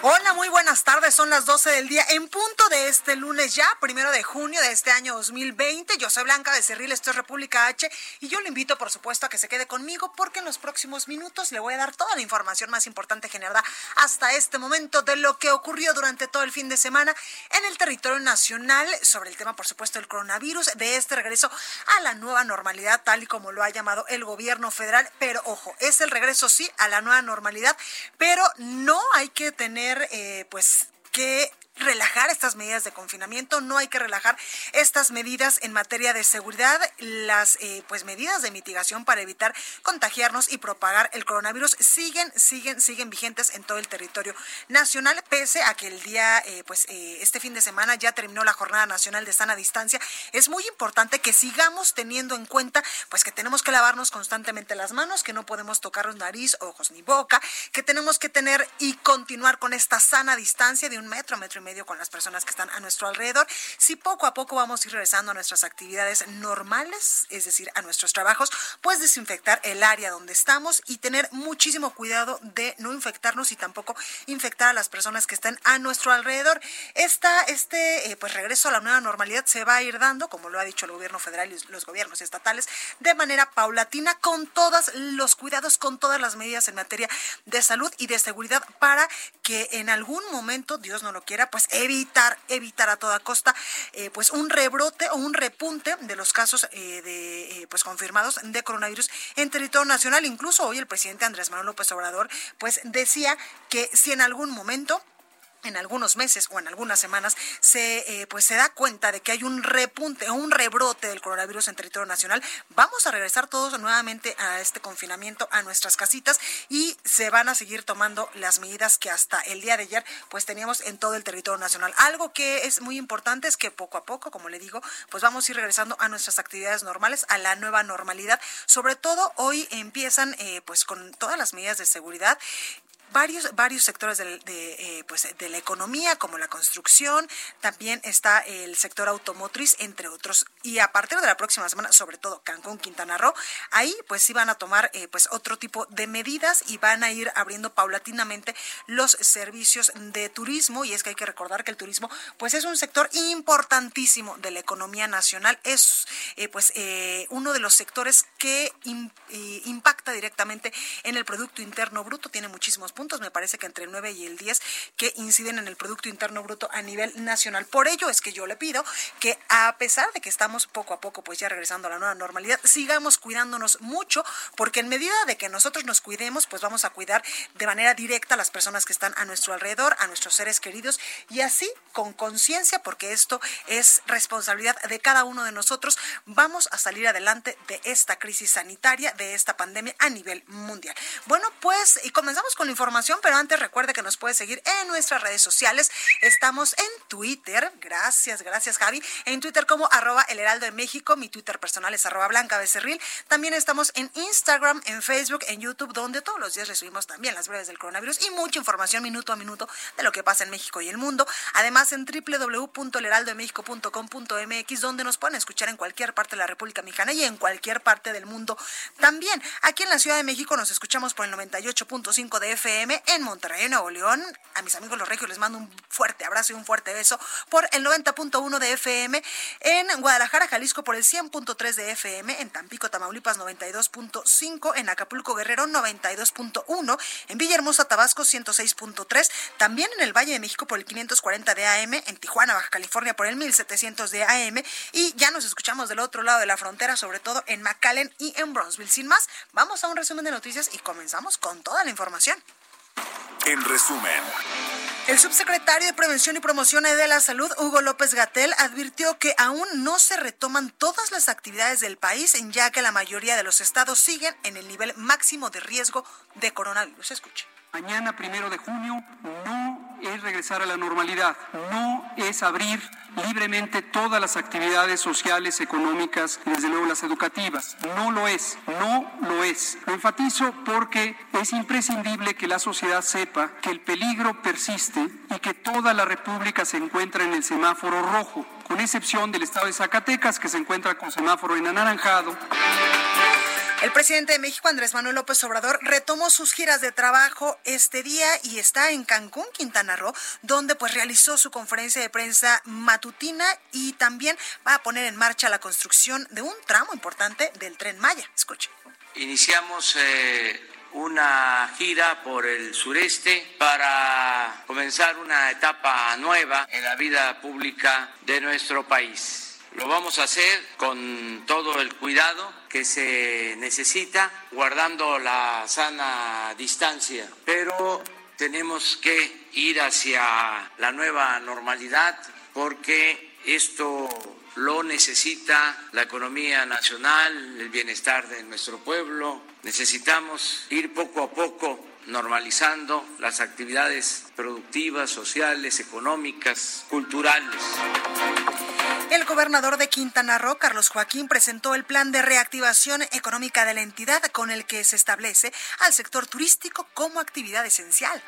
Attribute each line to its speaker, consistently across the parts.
Speaker 1: Hola, muy buenas tardes. Son las 12 del día en punto de este lunes ya, primero de junio de este año 2020. Yo soy Blanca Becerril, esto es República H y yo le invito, por supuesto, a que se quede conmigo porque en los próximos minutos le voy a dar toda la información más importante generada hasta este momento de lo que ocurrió durante todo el fin de semana en el territorio nacional sobre el tema, por supuesto, del coronavirus, de este regreso a la nueva normalidad, tal y como lo ha llamado el gobierno federal. Pero ojo, es el regreso sí a la nueva normalidad, pero no hay que tener eh, pues que relajar estas medidas de confinamiento, no hay que relajar estas medidas en materia de seguridad, las eh, pues medidas de mitigación para evitar contagiarnos y propagar el coronavirus siguen, siguen, siguen vigentes en todo el territorio nacional, pese a que el día, eh, pues eh, este fin de semana ya terminó la jornada nacional de sana distancia. Es muy importante que sigamos teniendo en cuenta, pues que tenemos que lavarnos constantemente las manos, que no podemos tocarnos nariz, ojos ni boca, que tenemos que tener y continuar con esta sana distancia de un metro, metro y con las personas que están a nuestro alrededor. Si poco a poco vamos a ir regresando a nuestras actividades normales, es decir, a nuestros trabajos, pues desinfectar el área donde estamos y tener muchísimo cuidado de no infectarnos y tampoco infectar a las personas que están a nuestro alrededor. Esta, este eh, pues regreso a la nueva normalidad se va a ir dando, como lo ha dicho el gobierno federal y los gobiernos estatales, de manera paulatina, con todos los cuidados, con todas las medidas en materia de salud y de seguridad para que en algún momento, Dios no lo quiera, pues evitar, evitar a toda costa eh, pues un rebrote o un repunte de los casos eh, de eh, pues confirmados de coronavirus en territorio nacional. Incluso hoy el presidente Andrés Manuel López Obrador pues decía que si en algún momento en algunos meses o en algunas semanas se eh, pues se da cuenta de que hay un repunte o un rebrote del coronavirus en territorio nacional, vamos a regresar todos nuevamente a este confinamiento a nuestras casitas y se van a seguir tomando las medidas que hasta el día de ayer pues teníamos en todo el territorio nacional. Algo que es muy importante es que poco a poco, como le digo, pues vamos a ir regresando a nuestras actividades normales, a la nueva normalidad. Sobre todo hoy empiezan eh, pues con todas las medidas de seguridad varios, varios sectores de, eh, pues, de la economía, como la construcción, también está el sector automotriz, entre otros. Y a partir de la próxima semana, sobre todo Cancún, Quintana Roo, ahí pues sí van a tomar eh, pues otro tipo de medidas y van a ir abriendo paulatinamente los servicios de turismo. Y es que hay que recordar que el turismo pues es un sector importantísimo de la economía nacional. Es eh, pues uno de los sectores que impacta directamente en el Producto Interno Bruto. Tiene muchísimos puntos, me parece que entre el 9 y el 10 que inciden en el Producto Interno Bruto a nivel nacional. Por ello es que yo le pido que a pesar de que estamos poco a poco pues ya regresando a la nueva normalidad, sigamos cuidándonos mucho porque en medida de que nosotros nos cuidemos, pues vamos a cuidar de manera directa a las personas que están a nuestro alrededor, a nuestros seres queridos y así con conciencia, porque esto es responsabilidad de cada uno de nosotros, vamos a salir adelante de esta crisis sanitaria, de esta pandemia a nivel mundial. Bueno, pues y comenzamos con la información pero antes recuerde que nos puede seguir en nuestras redes sociales. Estamos en Twitter, gracias, gracias Javi, en Twitter como arroba el heraldo de México, mi Twitter personal es arroba blanca becerril. También estamos en Instagram, en Facebook, en YouTube, donde todos los días recibimos también las breves del coronavirus y mucha información minuto a minuto de lo que pasa en México y el mundo. Además en www.elheraldodemexico.com.mx, donde nos pueden escuchar en cualquier parte de la República Mexicana y en cualquier parte del mundo. También aquí en la Ciudad de México nos escuchamos por el 98.5 de FM en Monterrey, Nuevo León. A mis amigos los colegio les mando un fuerte abrazo y un fuerte beso por el 90.1 de FM, en Guadalajara, Jalisco por el 100.3 de FM, en Tampico, Tamaulipas 92.5, en Acapulco, Guerrero 92.1, en Villahermosa, Tabasco 106.3, también en el Valle de México por el 540 de AM, en Tijuana, Baja California por el 1700 de AM y ya nos escuchamos del otro lado de la frontera, sobre todo en McAllen y en Bronzeville. Sin más, vamos a un resumen de noticias y comenzamos con toda la información.
Speaker 2: En resumen.
Speaker 1: El subsecretario de Prevención y Promoción de la Salud, Hugo López Gatel, advirtió que aún no se retoman todas las actividades del país, ya que la mayoría de los estados siguen en el nivel máximo de riesgo de coronavirus. Escuche.
Speaker 3: Mañana, primero de junio, no es regresar a la normalidad, no es abrir libremente todas las actividades sociales, económicas y desde luego las educativas. No lo es, no lo es. Lo enfatizo porque es imprescindible que la sociedad sepa que el peligro persiste y que toda la República se encuentra en el semáforo rojo, con excepción del estado de Zacatecas que se encuentra con semáforo en anaranjado.
Speaker 1: El presidente de México, Andrés Manuel López Obrador, retomó sus giras de trabajo este día y está en Cancún, Quintana Roo, donde pues realizó su conferencia de prensa matutina y también va a poner en marcha la construcción de un tramo importante del tren Maya. Escuche.
Speaker 4: Iniciamos eh, una gira por el sureste para comenzar una etapa nueva en la vida pública de nuestro país. Lo vamos a hacer con todo el cuidado que se necesita, guardando la sana distancia, pero tenemos que ir hacia la nueva normalidad porque esto lo necesita la economía nacional, el bienestar de nuestro pueblo. Necesitamos ir poco a poco normalizando las actividades productivas, sociales, económicas, culturales.
Speaker 1: El gobernador de Quintana Roo, Carlos Joaquín, presentó el plan de reactivación económica de la entidad con el que se establece al sector turístico como actividad esencial.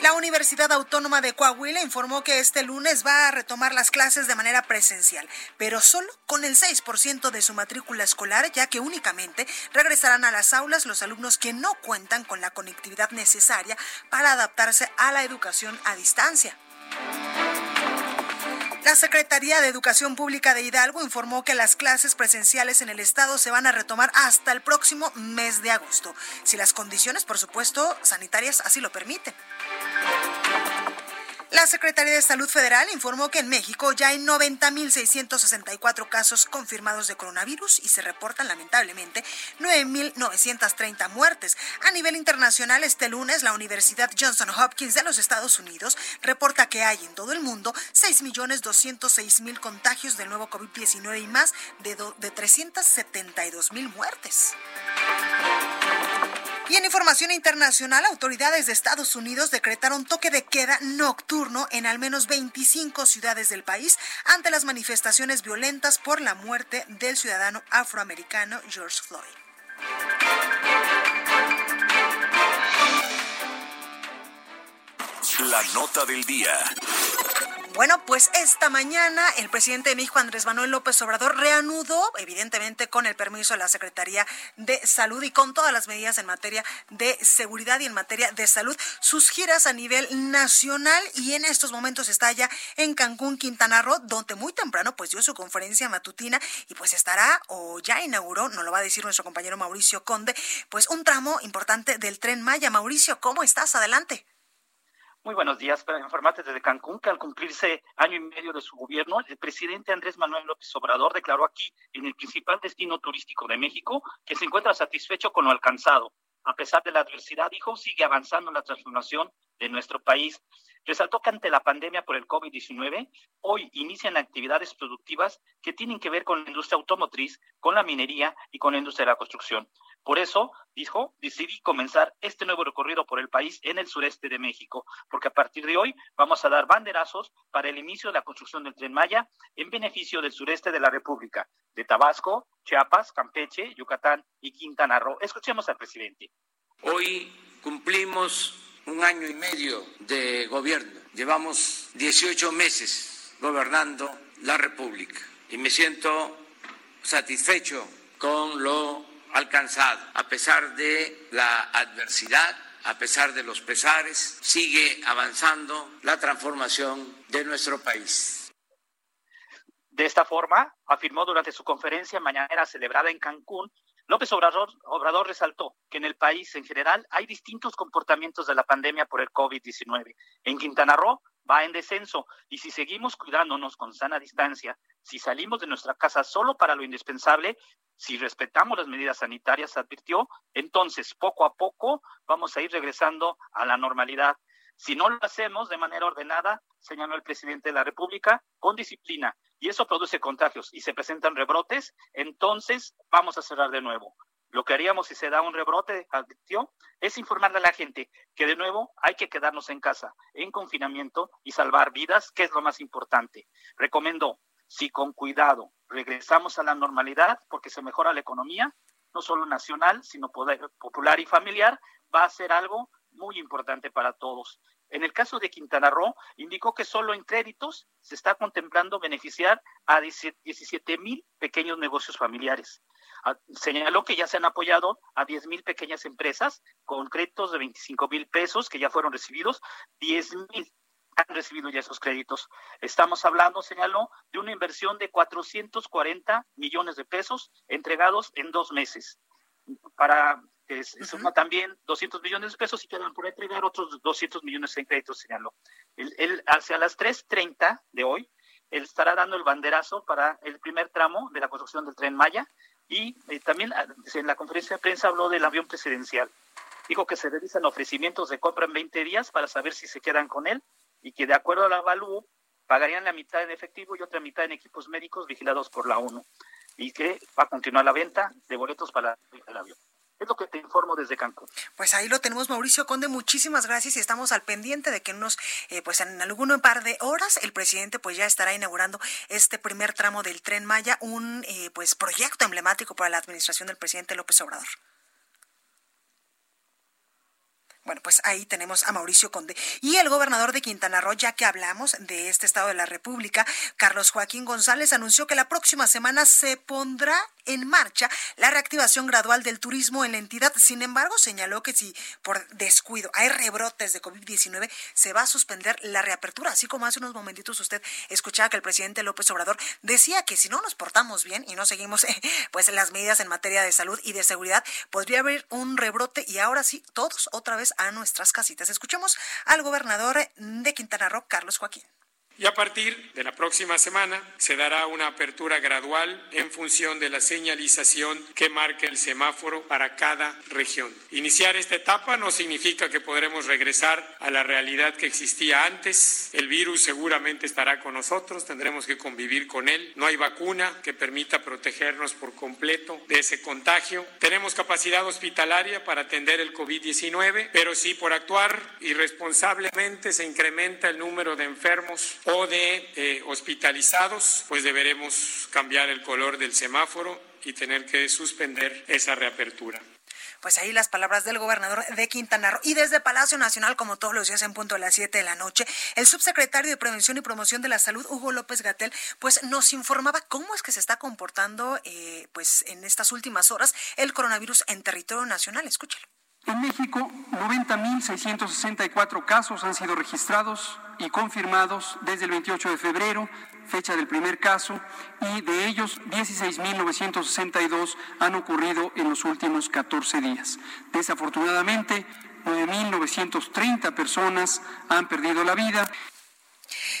Speaker 1: La Universidad Autónoma de Coahuila informó que este lunes va a retomar las clases de manera presencial, pero solo con el 6% de su matrícula escolar, ya que únicamente regresarán a las aulas los alumnos que no cuentan con la conectividad necesaria para adaptarse a la educación a distancia. La Secretaría de Educación Pública de Hidalgo informó que las clases presenciales en el estado se van a retomar hasta el próximo mes de agosto, si las condiciones, por supuesto, sanitarias así lo permiten. La Secretaría de Salud Federal informó que en México ya hay 90.664 casos confirmados de coronavirus y se reportan lamentablemente 9.930 muertes. A nivel internacional, este lunes la Universidad Johnson Hopkins de los Estados Unidos reporta que hay en todo el mundo 6.206.000 contagios del nuevo COVID-19 y más de, de 372.000 muertes. Y en información internacional, autoridades de Estados Unidos decretaron toque de queda nocturno en al menos 25 ciudades del país ante las manifestaciones violentas por la muerte del ciudadano afroamericano George Floyd.
Speaker 2: La nota del día.
Speaker 1: Bueno, pues esta mañana el presidente de México, Andrés Manuel López Obrador, reanudó, evidentemente con el permiso de la Secretaría de Salud y con todas las medidas en materia de seguridad y en materia de salud, sus giras a nivel nacional y en estos momentos está ya en Cancún, Quintana Roo, donde muy temprano pues dio su conferencia matutina y pues estará o ya inauguró, nos lo va a decir nuestro compañero Mauricio Conde, pues un tramo importante del tren Maya. Mauricio, ¿cómo estás? Adelante.
Speaker 5: Muy buenos días. Para informarte desde Cancún que al cumplirse año y medio de su gobierno, el presidente Andrés Manuel López Obrador declaró aquí, en el principal destino turístico de México, que se encuentra satisfecho con lo alcanzado. A pesar de la adversidad, dijo, sigue avanzando la transformación de nuestro país. Resaltó que ante la pandemia por el COVID-19, hoy inician actividades productivas que tienen que ver con la industria automotriz, con la minería y con la industria de la construcción. Por eso, dijo, decidí comenzar este nuevo recorrido por el país en el sureste de México, porque a partir de hoy vamos a dar banderazos para el inicio de la construcción del tren Maya en beneficio del sureste de la República, de Tabasco, Chiapas, Campeche, Yucatán y Quintana Roo. Escuchemos al presidente.
Speaker 4: Hoy cumplimos un año y medio de gobierno. Llevamos 18 meses gobernando la República y me siento satisfecho con lo alcanzado, a pesar de la adversidad a pesar de los pesares, sigue avanzando la transformación de nuestro país.
Speaker 5: De esta forma, afirmó durante su conferencia mañanera celebrada en Cancún, López Obrador, Obrador, resaltó que en el país en general hay distintos comportamientos de la pandemia por el COVID-19. En Quintana Roo va en descenso y si seguimos cuidándonos con sana distancia, si salimos de nuestra casa solo para lo indispensable, si respetamos las medidas sanitarias, advirtió, entonces poco a poco vamos a ir regresando a la normalidad. Si no lo hacemos de manera ordenada, señaló el presidente de la República, con disciplina, y eso produce contagios y se presentan rebrotes, entonces vamos a cerrar de nuevo. Lo que haríamos si se da un rebrote, advirtió, es informarle a la gente que de nuevo hay que quedarnos en casa, en confinamiento y salvar vidas, que es lo más importante. Recomendó, si con cuidado regresamos a la normalidad, porque se mejora la economía, no solo nacional, sino popular y familiar, va a ser algo muy importante para todos. En el caso de Quintana Roo, indicó que solo en créditos se está contemplando beneficiar a 17 mil pequeños negocios familiares. Ah, señaló que ya se han apoyado a 10 mil pequeñas empresas con créditos de 25 mil pesos que ya fueron recibidos, 10 mil han recibido ya esos créditos. Estamos hablando, señaló, de una inversión de 440 millones de pesos entregados en dos meses. Para que suma también 200 millones de pesos y quedan por entregar otros 200 millones en créditos, señaló. Él, hacia las 3.30 de hoy, él estará dando el banderazo para el primer tramo de la construcción del tren Maya y eh, también ah, en la conferencia de prensa habló del avión presidencial. Dijo que se realizan ofrecimientos de compra en 20 días para saber si se quedan con él y que de acuerdo a la avalúo pagarían la mitad en efectivo y otra mitad en equipos médicos vigilados por la ONU y que va a continuar la venta de boletos para el avión. Es lo que te informo desde Cancún.
Speaker 1: Pues ahí lo tenemos, Mauricio Conde. Muchísimas gracias y estamos al pendiente de que unos, eh, pues en algún par de horas, el presidente pues ya estará inaugurando este primer tramo del Tren Maya, un eh, pues proyecto emblemático para la administración del presidente López Obrador. Bueno, pues ahí tenemos a Mauricio Conde. Y el gobernador de Quintana Roo, ya que hablamos de este estado de la República, Carlos Joaquín González anunció que la próxima semana se pondrá en marcha la reactivación gradual del turismo en la entidad. Sin embargo, señaló que si por descuido hay rebrotes de COVID-19, se va a suspender la reapertura. Así como hace unos momentitos usted escuchaba que el presidente López Obrador decía que si no nos portamos bien y no seguimos pues las medidas en materia de salud y de seguridad, podría haber un rebrote y ahora sí, todos otra vez a nuestras casitas. Escuchemos al gobernador de Quintana Roo, Carlos Joaquín.
Speaker 6: Y a partir de la próxima semana se dará una apertura gradual en función de la señalización que marque el semáforo para cada región. Iniciar esta etapa no significa que podremos regresar a la realidad que existía antes. El virus seguramente estará con nosotros, tendremos que convivir con él. No hay vacuna que permita protegernos por completo de ese contagio. Tenemos capacidad hospitalaria para atender el COVID-19, pero si por actuar irresponsablemente se incrementa el número de enfermos o de eh, hospitalizados, pues deberemos cambiar el color del semáforo y tener que suspender esa reapertura.
Speaker 1: Pues ahí las palabras del gobernador de Quintana Roo. Y desde Palacio Nacional, como todos los días en punto a las 7 de la noche, el subsecretario de Prevención y Promoción de la Salud, Hugo López Gatel, pues nos informaba cómo es que se está comportando eh, pues en estas últimas horas el coronavirus en territorio nacional. Escúchelo.
Speaker 3: En México, 90.664 casos han sido registrados y confirmados desde el 28 de febrero, fecha del primer caso, y de ellos 16.962 han ocurrido en los últimos 14 días. Desafortunadamente, 9.930 personas han perdido la vida.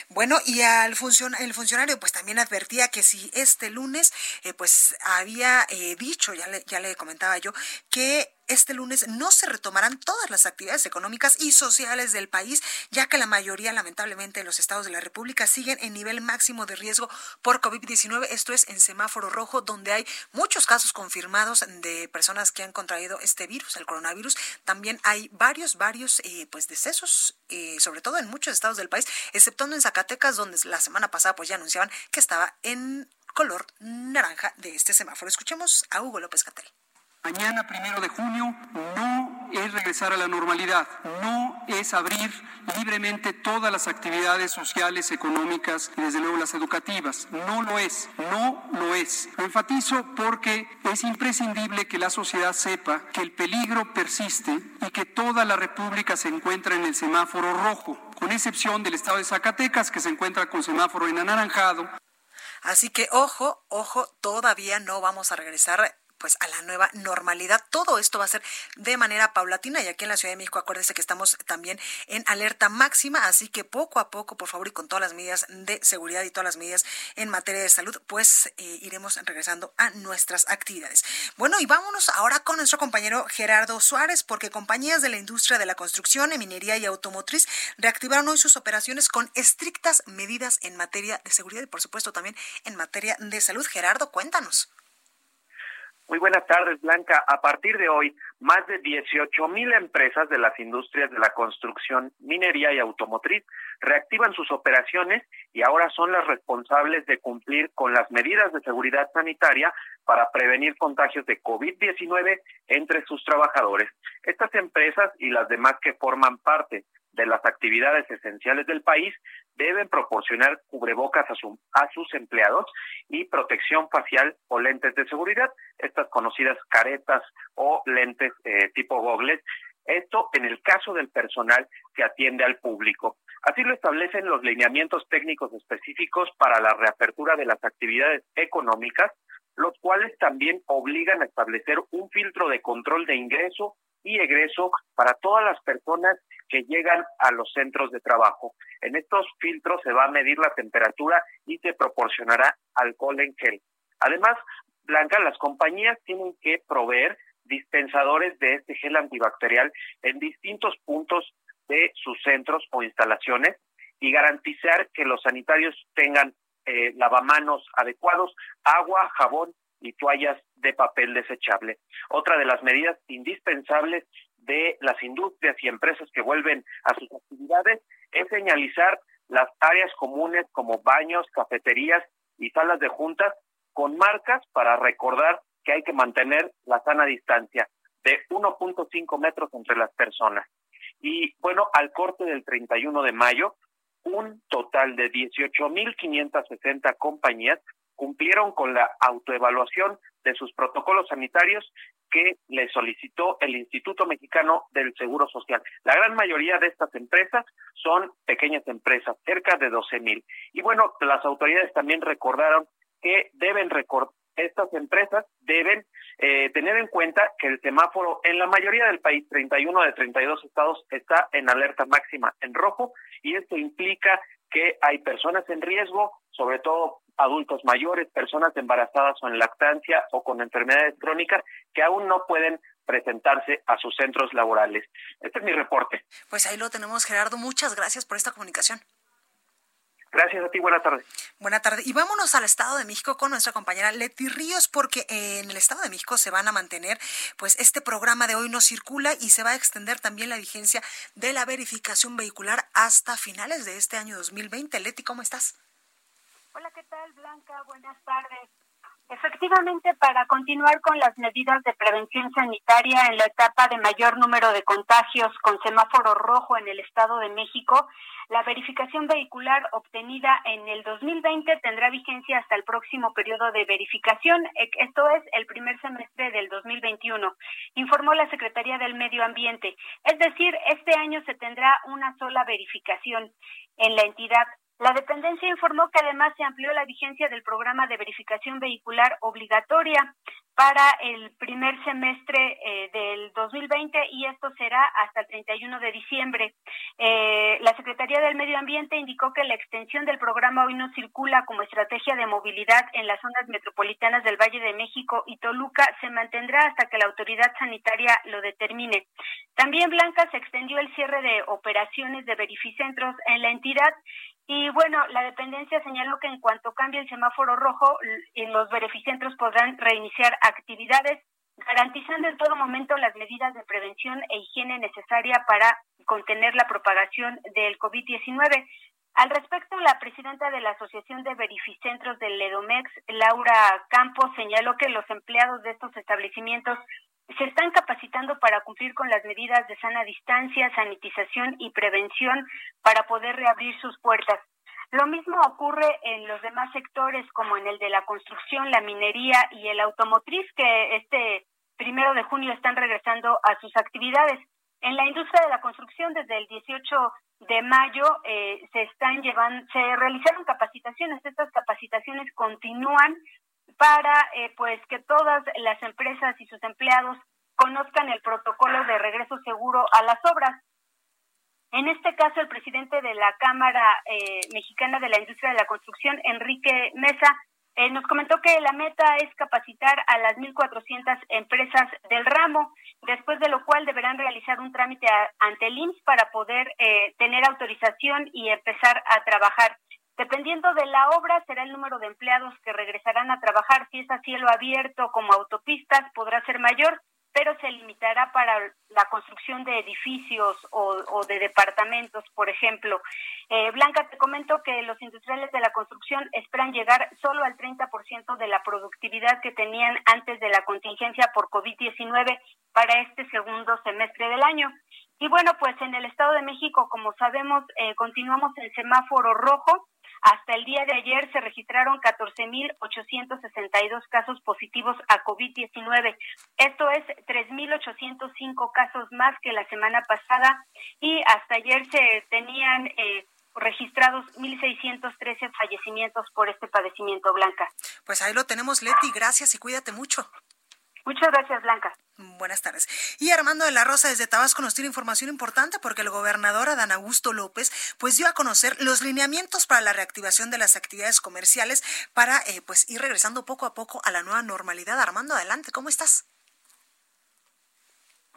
Speaker 1: Bueno, y al el funcionario pues también advertía que si este lunes eh, pues había eh, dicho, ya le, ya le comentaba yo, que este lunes no se retomarán todas las actividades económicas y sociales del país, ya que la mayoría, lamentablemente, de los estados de la República siguen en nivel máximo de riesgo por COVID-19. Esto es en semáforo rojo, donde hay muchos casos confirmados de personas que han contraído este virus, el coronavirus. También hay varios, varios eh, pues decesos, eh, sobre todo en muchos estados del país, exceptuando en Zacatecas, donde la semana pasada pues ya anunciaban que estaba en color naranja de este semáforo. Escuchemos a Hugo López Catel
Speaker 3: mañana, primero de junio, no es regresar a la normalidad, no es abrir libremente todas las actividades sociales, económicas y desde luego las educativas. No lo es, no lo es. Lo enfatizo porque es imprescindible que la sociedad sepa que el peligro persiste y que toda la República se encuentra en el semáforo rojo, con excepción del estado de Zacatecas que se encuentra con semáforo en anaranjado.
Speaker 1: Así que ojo, ojo, todavía no vamos a regresar pues a la nueva normalidad. Todo esto va a ser de manera paulatina y aquí en la Ciudad de México acuérdese que estamos también en alerta máxima, así que poco a poco, por favor, y con todas las medidas de seguridad y todas las medidas en materia de salud, pues eh, iremos regresando a nuestras actividades. Bueno, y vámonos ahora con nuestro compañero Gerardo Suárez, porque compañías de la industria de la construcción, minería y automotriz reactivaron hoy sus operaciones con estrictas medidas en materia de seguridad y por supuesto también en materia de salud. Gerardo, cuéntanos.
Speaker 7: Muy buenas tardes, Blanca. A partir de hoy, más de 18 mil empresas de las industrias de la construcción, minería y automotriz reactivan sus operaciones y ahora son las responsables de cumplir con las medidas de seguridad sanitaria para prevenir contagios de COVID-19 entre sus trabajadores. Estas empresas y las demás que forman parte de las actividades esenciales del país deben proporcionar cubrebocas a, sus empleados y protección facial o lentes de seguridad, estas conocidas caretas o lentes eh, tipo gogles, esto en el caso del personal que atiende al público. Así lo establecen los lineamientos técnicos específicos para la reapertura de las actividades económicas, los cuales también obligan a establecer un filtro de control de ingreso y egreso para todas las personas que llegan a los centros de trabajo. En estos filtros se va a medir la temperatura y se proporcionará alcohol en gel. Además, Blanca, las compañías tienen que proveer dispensadores de este gel antibacterial en distintos puntos de sus centros o instalaciones y garantizar que los sanitarios tengan eh, lavamanos adecuados, agua, jabón y toallas de papel desechable. Otra de las medidas indispensables de las industrias y empresas que vuelven a sus actividades es señalizar las áreas comunes como baños, cafeterías y salas de juntas con marcas para recordar que hay que mantener la sana distancia de 1.5 metros entre las personas. Y bueno, al corte del 31 de mayo, un total de 18.560 compañías cumplieron con la autoevaluación de sus protocolos sanitarios que le solicitó el Instituto Mexicano del Seguro Social. La gran mayoría de estas empresas son pequeñas empresas, cerca de 12 mil. Y bueno, las autoridades también recordaron que deben estas empresas deben eh, tener en cuenta que el semáforo en la mayoría del país, 31 de 32 estados, está en alerta máxima en rojo y esto implica que hay personas en riesgo, sobre todo adultos mayores, personas embarazadas o en lactancia o con enfermedades crónicas que aún no pueden presentarse a sus centros laborales. Este es mi reporte.
Speaker 1: Pues ahí lo tenemos, Gerardo. Muchas gracias por esta comunicación.
Speaker 7: Gracias a ti, buena tarde.
Speaker 1: Buena tarde. Y vámonos al Estado de México con nuestra compañera Leti Ríos, porque en el Estado de México se van a mantener, pues este programa de hoy no circula y se va a extender también la vigencia de la verificación vehicular hasta finales de este año 2020. Leti, ¿cómo estás?
Speaker 8: Hola, ¿qué tal, Blanca? Buenas tardes. Efectivamente, para continuar con las medidas de prevención sanitaria en la etapa de mayor número de contagios con semáforo rojo en el Estado de México, la verificación vehicular obtenida en el 2020 tendrá vigencia hasta el próximo periodo de verificación, e, esto es el primer semestre del 2021, informó la Secretaría del Medio Ambiente. Es decir, este año se tendrá una sola verificación en la entidad la dependencia informó que además se amplió la vigencia del programa de verificación vehicular obligatoria para el primer semestre eh, del 2020 y esto será hasta el 31 de diciembre. Eh, la Secretaría del Medio Ambiente indicó que la extensión del programa hoy no circula como estrategia de movilidad en las zonas metropolitanas del Valle de México y Toluca se mantendrá hasta que la autoridad sanitaria lo determine. También Blanca se extendió el cierre de operaciones de verificentros en la entidad y bueno, la dependencia señaló que en cuanto cambie el semáforo rojo, los beneficentros podrán reiniciar actividades, garantizando en todo momento las medidas de prevención e higiene necesaria para contener la propagación del COVID-19. Al respecto, la presidenta de la Asociación de Verificentros del Ledomex, Laura Campos, señaló que los empleados de estos establecimientos se están capacitando para cumplir con las medidas de sana distancia, sanitización y prevención para poder reabrir sus puertas. Lo mismo ocurre en los demás sectores como en el de la construcción, la minería y el automotriz que este primero de junio están regresando a sus actividades. En la industria de la construcción desde el 18 de mayo eh, se están llevando, se realizaron capacitaciones. Estas capacitaciones continúan para eh, pues que todas las empresas y sus empleados conozcan el protocolo de regreso seguro a las obras. En este caso, el presidente de la Cámara eh, Mexicana de la Industria de la Construcción, Enrique Mesa, eh, nos comentó que la meta es capacitar a las 1.400 empresas del ramo, después de lo cual deberán realizar un trámite ante el IMSS para poder eh, tener autorización y empezar a trabajar. Dependiendo de la obra, será el número de empleados que regresarán a trabajar. Si es a cielo abierto como autopistas, podrá ser mayor pero se limitará para la construcción de edificios o, de departamentos, por ejemplo. Eh, Blanca, te comento que los industriales de la construcción esperan llegar solo al 30% de la productividad que tenían antes de la contingencia por COVID-19 para este segundo semestre del año. Y bueno, pues en el Estado de México, como sabemos, eh, continuamos en semáforo rojo hasta el día de ayer se registraron 14.862 casos positivos a COVID-19. Esto es 3.805 casos más que la semana pasada y hasta ayer se tenían eh, registrados 1.613 fallecimientos por este padecimiento, Blanca.
Speaker 1: Pues ahí lo tenemos, Leti. Gracias y cuídate mucho.
Speaker 8: Muchas gracias, Blanca.
Speaker 1: Buenas tardes. Y Armando de la Rosa desde Tabasco nos tiene información importante porque el gobernador Adán Augusto López pues dio a conocer los lineamientos para la reactivación de las actividades comerciales para eh, pues ir regresando poco a poco a la nueva normalidad. Armando, adelante, ¿cómo estás?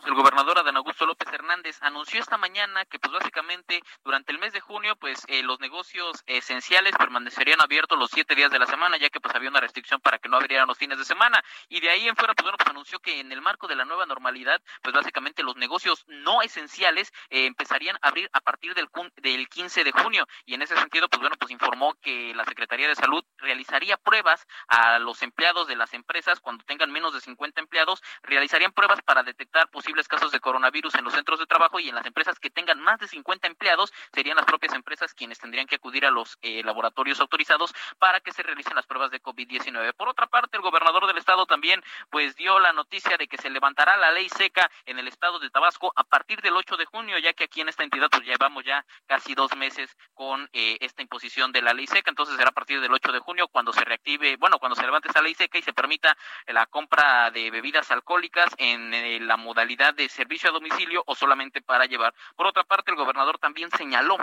Speaker 9: El gobernador Adán Augusto López Hernández anunció esta mañana que pues básicamente durante el mes de junio pues eh, los negocios esenciales permanecerían abiertos los siete días de la semana ya que pues había una restricción para que no abrieran los fines de semana. Y de ahí en fuera pues bueno pues anunció que en el marco de la nueva normalidad pues básicamente los negocios no esenciales eh, empezarían a abrir a partir del, del 15 de junio. Y en ese sentido pues bueno pues informó que la Secretaría de Salud realizaría pruebas a los empleados de las empresas cuando tengan menos de 50 empleados realizarían pruebas para detectar posibles casos de coronavirus en los centros de trabajo y en las empresas que tengan más de 50 empleados serían las propias empresas quienes tendrían que acudir a los eh, laboratorios autorizados para que se realicen las pruebas de COVID-19. Por otra parte, el gobernador del estado también pues dio la noticia de que se levantará la ley seca en el estado de Tabasco a partir del 8 de junio, ya que aquí en esta entidad pues llevamos ya casi dos meses con eh, esta imposición de la ley seca, entonces será a partir del 8 de junio cuando se reactive, bueno, cuando se levante esa ley seca y se permita la compra de bebidas alcohólicas en eh, la modalidad de servicio a domicilio o solamente para llevar. Por otra parte, el gobernador también señaló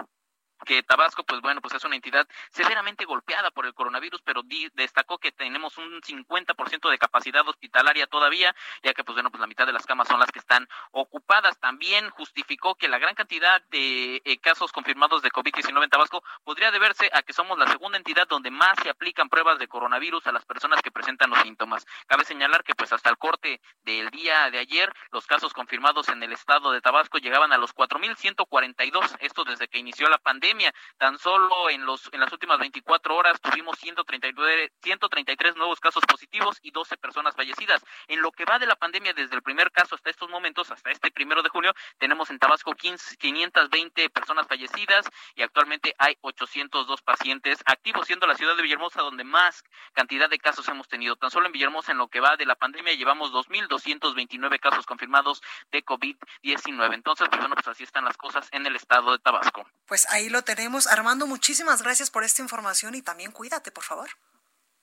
Speaker 9: que Tabasco, pues bueno, pues es una entidad severamente golpeada por el coronavirus, pero destacó que tenemos un 50% de capacidad hospitalaria todavía, ya que pues bueno, pues la mitad de las camas son las que están ocupadas. También justificó que la gran cantidad de eh, casos confirmados de COVID-19 en Tabasco podría deberse a que somos la segunda entidad donde más se aplican pruebas de coronavirus a las personas que presentan los síntomas. Cabe señalar que pues hasta el corte del día de ayer, los casos confirmados en el estado de Tabasco llegaban a los 4.142, esto desde que inició la pandemia Tan solo en los en las últimas 24 horas tuvimos 139, 133 nuevos casos positivos y 12 personas fallecidas. En lo que va de la pandemia desde el primer caso hasta estos momentos, hasta este primero de junio, tenemos en Tabasco 15, 520 personas fallecidas y actualmente hay 802 pacientes activos, siendo la ciudad de Villahermosa donde más cantidad de casos hemos tenido. Tan solo en Villahermosa en lo que va de la pandemia llevamos 2.229 casos confirmados de COVID-19. Entonces, pues bueno, pues así están las cosas en el estado de Tabasco.
Speaker 1: Pues ahí lo tenemos. Armando, muchísimas gracias por esta información y también cuídate, por favor.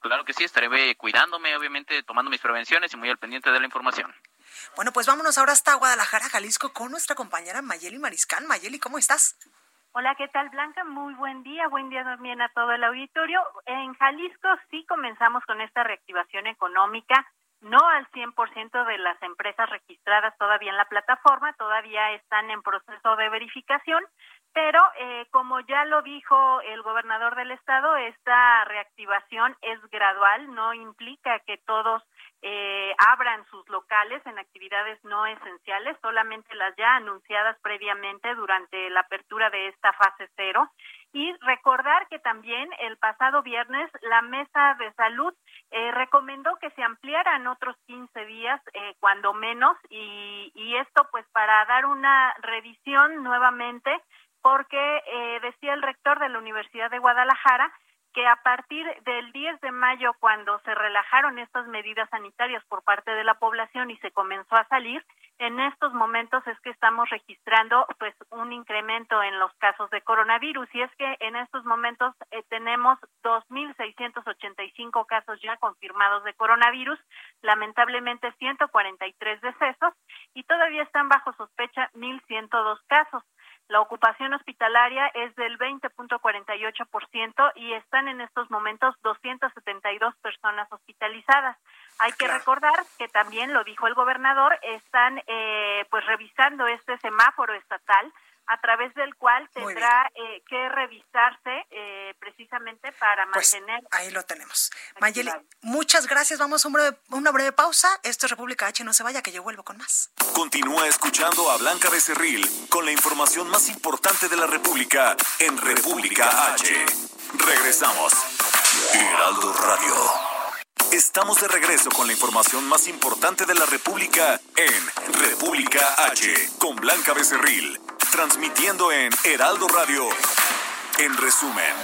Speaker 9: Claro que sí, estaré cuidándome, obviamente tomando mis prevenciones y muy al pendiente de la información.
Speaker 1: Bueno, pues vámonos ahora hasta Guadalajara, Jalisco, con nuestra compañera Mayeli Mariscal. Mayeli, ¿cómo estás?
Speaker 10: Hola, ¿qué tal Blanca? Muy buen día, buen día también a todo el auditorio. En Jalisco sí comenzamos con esta reactivación económica, no al 100% de las empresas registradas todavía en la plataforma, todavía están en proceso de verificación, pero eh, como ya lo dijo el gobernador del estado, esta reactivación es gradual, no implica que todos eh, abran sus locales en actividades no esenciales, solamente las ya anunciadas previamente durante la apertura de esta fase cero. Y recordar que también el pasado viernes la Mesa de Salud eh, recomendó que se ampliaran otros 15 días, eh, cuando menos, y, y, esto pues para dar una revisión nuevamente, porque eh, decía el rector de la Universidad de Guadalajara que a partir del 10 de mayo, cuando se relajaron estas medidas sanitarias por parte de la población y se comenzó a salir, en estos momentos es que estamos registrando pues un incremento en los casos de coronavirus y es que en estos momentos eh, tenemos 2.685 casos ya confirmados de coronavirus, lamentablemente 143 decesos y todavía están bajo sospecha 1.102 casos. La ocupación hospitalaria es del 20.48% y están en estos momentos 272 personas hospitalizadas. Hay que recordar que también lo dijo el gobernador, están eh, pues revisando este semáforo estatal a través del cual tendrá eh, que revisarse eh, precisamente para
Speaker 1: pues,
Speaker 10: mantener.
Speaker 1: ahí lo tenemos. Mayeli, muchas gracias. Vamos a una breve pausa. Esto es República H. No se vaya, que yo vuelvo con más.
Speaker 2: Continúa escuchando a Blanca Becerril con la información más importante de la República en República H. Regresamos. Heraldo Radio. Estamos de regreso con la información más importante de la República en República H con Blanca Becerril transmitiendo en Heraldo Radio. En resumen.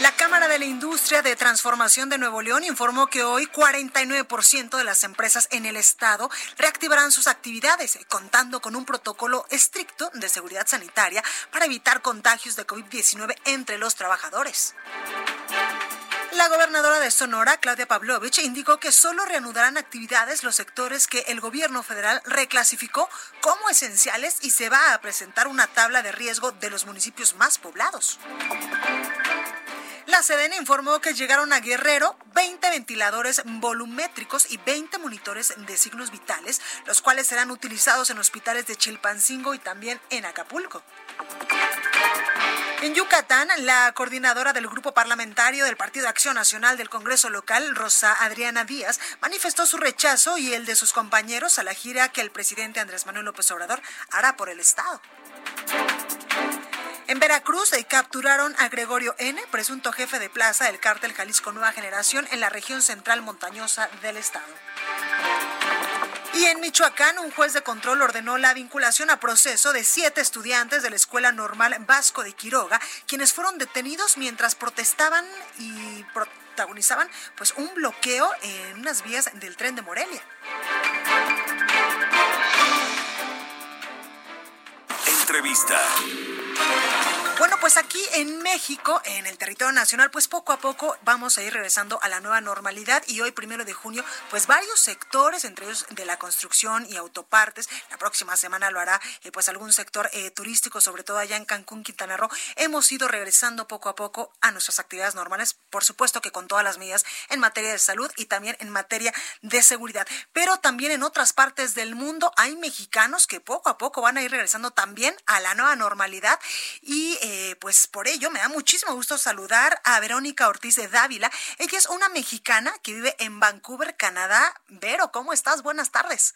Speaker 1: La Cámara de la Industria de Transformación de Nuevo León informó que hoy 49% de las empresas en el estado reactivarán sus actividades, contando con un protocolo estricto de seguridad sanitaria para evitar contagios de COVID-19 entre los trabajadores. La gobernadora de Sonora, Claudia Pavlovich, indicó que solo reanudarán actividades los sectores que el gobierno federal reclasificó como esenciales y se va a presentar una tabla de riesgo de los municipios más poblados. La Sedena informó que llegaron a Guerrero 20 ventiladores volumétricos y 20 monitores de signos vitales, los cuales serán utilizados en hospitales de Chilpancingo y también en Acapulco. En Yucatán, la coordinadora del grupo parlamentario del Partido Acción Nacional del Congreso Local, Rosa Adriana Díaz, manifestó su rechazo y el de sus compañeros a la gira que el presidente Andrés Manuel López Obrador hará por el Estado. En Veracruz eh, capturaron a Gregorio N., presunto jefe de plaza del cártel Jalisco Nueva Generación en la región central montañosa del estado. Y en Michoacán, un juez de control ordenó la vinculación a proceso de siete estudiantes de la Escuela Normal Vasco de Quiroga, quienes fueron detenidos mientras protestaban y protagonizaban pues un bloqueo en unas vías del tren de Morelia.
Speaker 2: Entrevista. Thank you.
Speaker 1: Bueno, pues aquí en México, en el territorio nacional, pues poco a poco vamos a ir regresando a la nueva normalidad y hoy, primero de junio, pues varios sectores, entre ellos de la construcción y autopartes, la próxima semana lo hará eh, pues algún sector eh, turístico, sobre todo allá en Cancún, Quintana Roo, hemos ido regresando poco a poco a nuestras actividades normales, por supuesto que con todas las medidas en materia de salud y también en materia de seguridad. Pero también en otras partes del mundo hay mexicanos que poco a poco van a ir regresando también a la nueva normalidad y pues por ello me da muchísimo gusto saludar a Verónica Ortiz de Dávila. Ella es una mexicana que vive en Vancouver, Canadá. Vero, ¿cómo estás? Buenas tardes.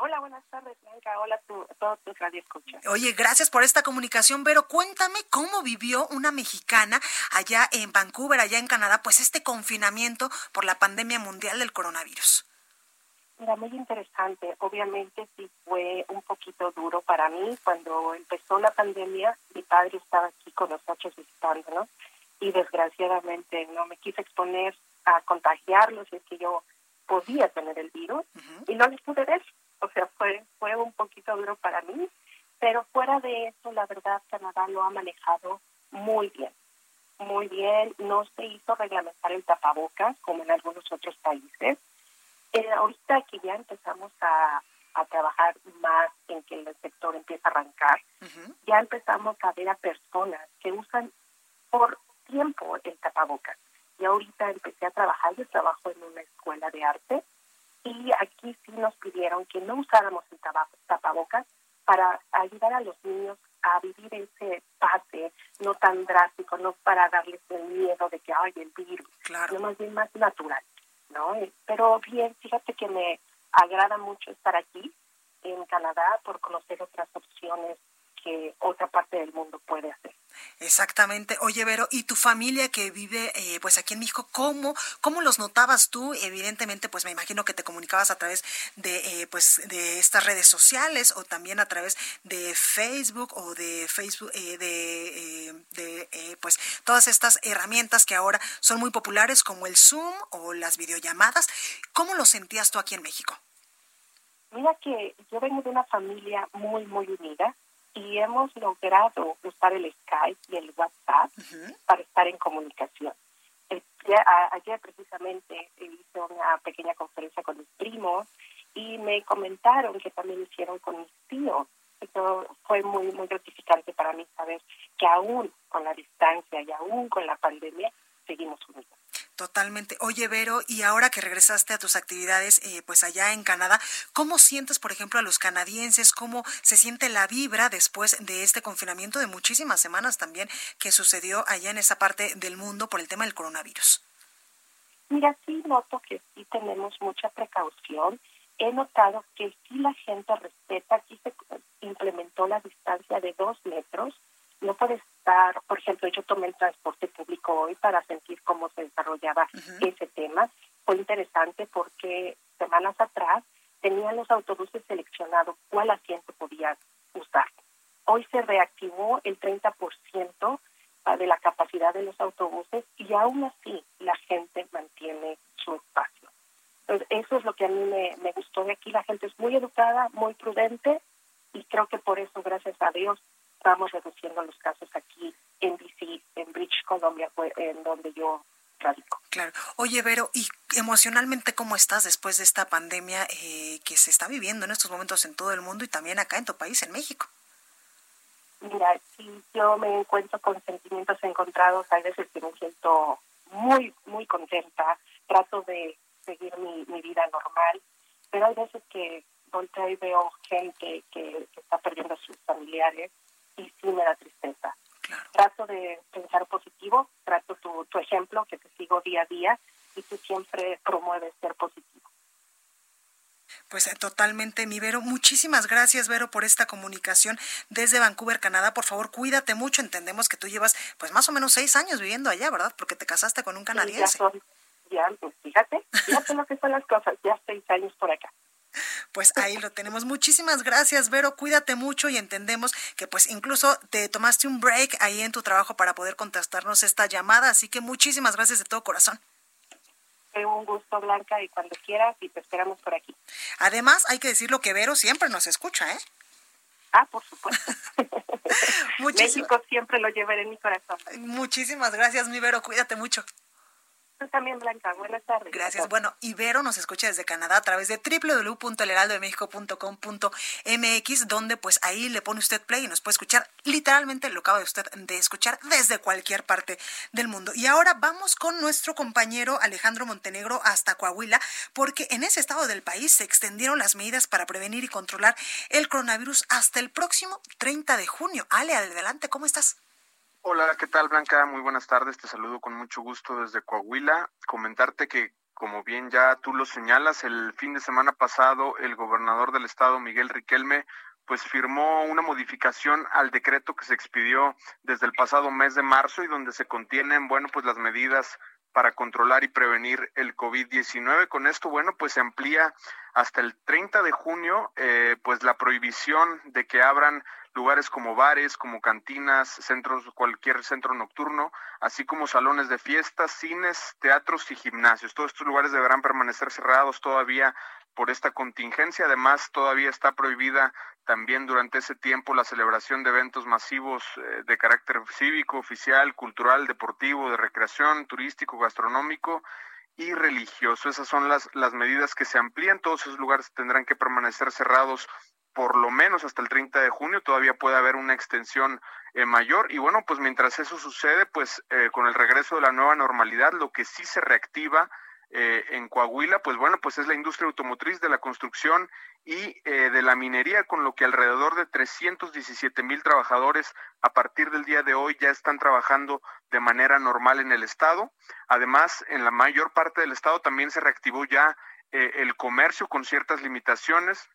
Speaker 11: Hola, buenas tardes, Blanca. Hola a todos tus radioescuchas.
Speaker 1: Oye, gracias por esta comunicación, Vero. Cuéntame cómo vivió una mexicana allá en Vancouver, allá en Canadá, pues este confinamiento por la pandemia mundial del coronavirus.
Speaker 11: Mira, muy interesante. Obviamente sí fue un poquito duro para mí. Cuando empezó la pandemia, mi padre estaba aquí con nosotros visitándonos y desgraciadamente no me quise exponer a contagiarlos, es que yo podía tener el virus y no les pude ver. O sea, fue, fue un poquito duro para mí, pero fuera de eso, la verdad, Canadá lo ha manejado muy bien. Muy bien, no se hizo reglamentar el tapabocas como en algunos otros países eh, ahorita que ya empezamos a, trabajar más en que el sector empieza a arrancar, ya empezamos a ver a personas que usan por tiempo el tapabocas. Y ahorita empecé a trabajar, yo trabajo en una escuela de arte y aquí sí nos pidieron que no usáramos el tapabocas para ayudar a los niños a vivir ese pase no tan drástico, no para darles el miedo de que hay el virus, sino más bien más natural. ¿No? Pero bien, fíjate que me agrada mucho estar aquí en Canadá por conocer otras opciones que otra parte del mundo puede hacer.
Speaker 1: Exactamente. Oye, Vero, ¿y tu familia que vive eh, pues aquí en México, cómo, cómo los notabas tú? Evidentemente, pues me imagino que te comunicabas a través de, eh, pues, de estas redes sociales o también a través de Facebook o de Facebook, eh, de, de pues todas estas herramientas que ahora son muy populares como el Zoom o las videollamadas. ¿Cómo lo sentías tú aquí en México?
Speaker 11: Mira que yo vengo de una familia muy, muy unida y hemos logrado usar el Skype y el WhatsApp para estar en comunicación. ayer precisamente hice una pequeña conferencia con mis primos y me comentaron que también hicieron con mis tíos. Eso fue muy, muy gratificante para mí saber que aún con la distancia y aún con la pandemia seguimos unidos.
Speaker 1: Totalmente. Oye, Vero, y ahora que regresaste a tus actividades, eh, pues allá en Canadá, ¿cómo sientes, por ejemplo, a los canadienses? ¿Cómo se siente la vibra después de este confinamiento de muchísimas semanas también que sucedió allá en esa parte del mundo por el tema del coronavirus?
Speaker 11: Mira, sí noto que sí tenemos mucha precaución. He notado que sí la gente respeta, aquí se implementó la distancia de dos metros no puede estar, por ejemplo, yo tomé el transporte público hoy para sentir cómo se desarrollaba ese tema. Fue interesante porque semanas atrás tenían los autobuses seleccionados cuál asiento podían usar. Hoy se reactivó el 30% de la capacidad de los autobuses y aún así la gente mantiene su espacio. Entonces, eso es lo que a mí me, me gustó de aquí. La gente es muy educada, muy prudente y creo que por eso, gracias a Dios, estamos reduciendo los casos aquí en DC, en British Columbia, en donde yo radico.
Speaker 1: Claro. Oye, Vero, ¿y emocionalmente cómo estás después de esta pandemia eh, que se está viviendo en estos momentos en todo el mundo y también acá en tu país, en México?
Speaker 11: Mira, sí, yo me encuentro con sentimientos encontrados. Hay veces que me siento muy, muy contenta. Trato de seguir mi, mi vida normal, pero hay veces que volteo y veo gente que, que está perdiendo a sus familiares y sí me da tristeza. Trato de pensar positivo, trato tu, tu ejemplo, que te sigo día a día y tú siempre promueves ser positivo.
Speaker 1: Pues eh, totalmente, mi Vero. Muchísimas gracias, Vero, por esta comunicación desde Vancouver, Canadá. Por favor, cuídate mucho. Entendemos que tú llevas, pues, más o menos seis años viviendo allá, ¿verdad? Porque te casaste con un canadiense.
Speaker 11: ya, pues, fíjate, fíjate lo que son las cosas. Ya seis años por acá.
Speaker 1: Pues ahí lo tenemos. Muchísimas gracias, Vero. Cuídate mucho y entendemos que pues incluso te tomaste un break ahí en tu trabajo para poder contestarnos esta llamada. Así que muchísimas gracias de todo corazón.
Speaker 11: un gusto, Blanca, y cuando quieras y te esperamos por aquí.
Speaker 1: Además, hay que decirlo que Vero siempre nos escucha, ¿eh?
Speaker 11: Ah, por supuesto. México siempre lo llevaré en mi corazón.
Speaker 1: Muchísimas gracias, mi Vero. Cuídate mucho
Speaker 11: también, Blanca. Buenas tardes.
Speaker 1: Gracias. Bueno, Ibero nos escucha desde Canadá a través de www.elheraldodemexico.com.mx, donde pues ahí le pone usted play y nos puede escuchar literalmente lo acaba de usted de escuchar desde cualquier parte del mundo. Y ahora vamos con nuestro compañero Alejandro Montenegro hasta Coahuila, porque en ese estado del país se extendieron las medidas para prevenir y controlar el coronavirus hasta el próximo 30 de junio. Ale, adelante, ¿cómo estás?
Speaker 12: Hola, ¿qué tal Blanca? Muy buenas tardes, te saludo con mucho gusto desde Coahuila. Comentarte que, como bien ya tú lo señalas, el fin de semana pasado el gobernador del estado, Miguel Riquelme, pues firmó una modificación al decreto que se expidió desde el pasado mes de marzo y donde se contienen, bueno, pues las medidas para controlar y prevenir el COVID-19. Con esto, bueno, pues se amplía hasta el 30 de junio, eh, pues la prohibición de que abran lugares como bares, como cantinas, centros, cualquier centro nocturno, así como salones de fiestas, cines, teatros y gimnasios. Todos estos lugares deberán permanecer cerrados todavía por esta contingencia. Además, todavía está prohibida también durante ese tiempo la celebración de eventos masivos eh, de carácter cívico, oficial, cultural, deportivo, de recreación, turístico, gastronómico y religioso. Esas son las, las medidas que se amplían. Todos esos lugares tendrán que permanecer cerrados por lo menos hasta el 30 de junio, todavía puede haber una extensión eh, mayor. Y bueno, pues mientras eso sucede, pues eh, con el regreso de la nueva normalidad, lo que sí se reactiva eh, en Coahuila, pues bueno, pues es la industria automotriz de la construcción y de la minería, con lo que alrededor de 317 mil trabajadores a partir del día de hoy ya están trabajando de manera normal en el estado. Además, en la mayor parte del estado también se reactivó ya el comercio con ciertas limitaciones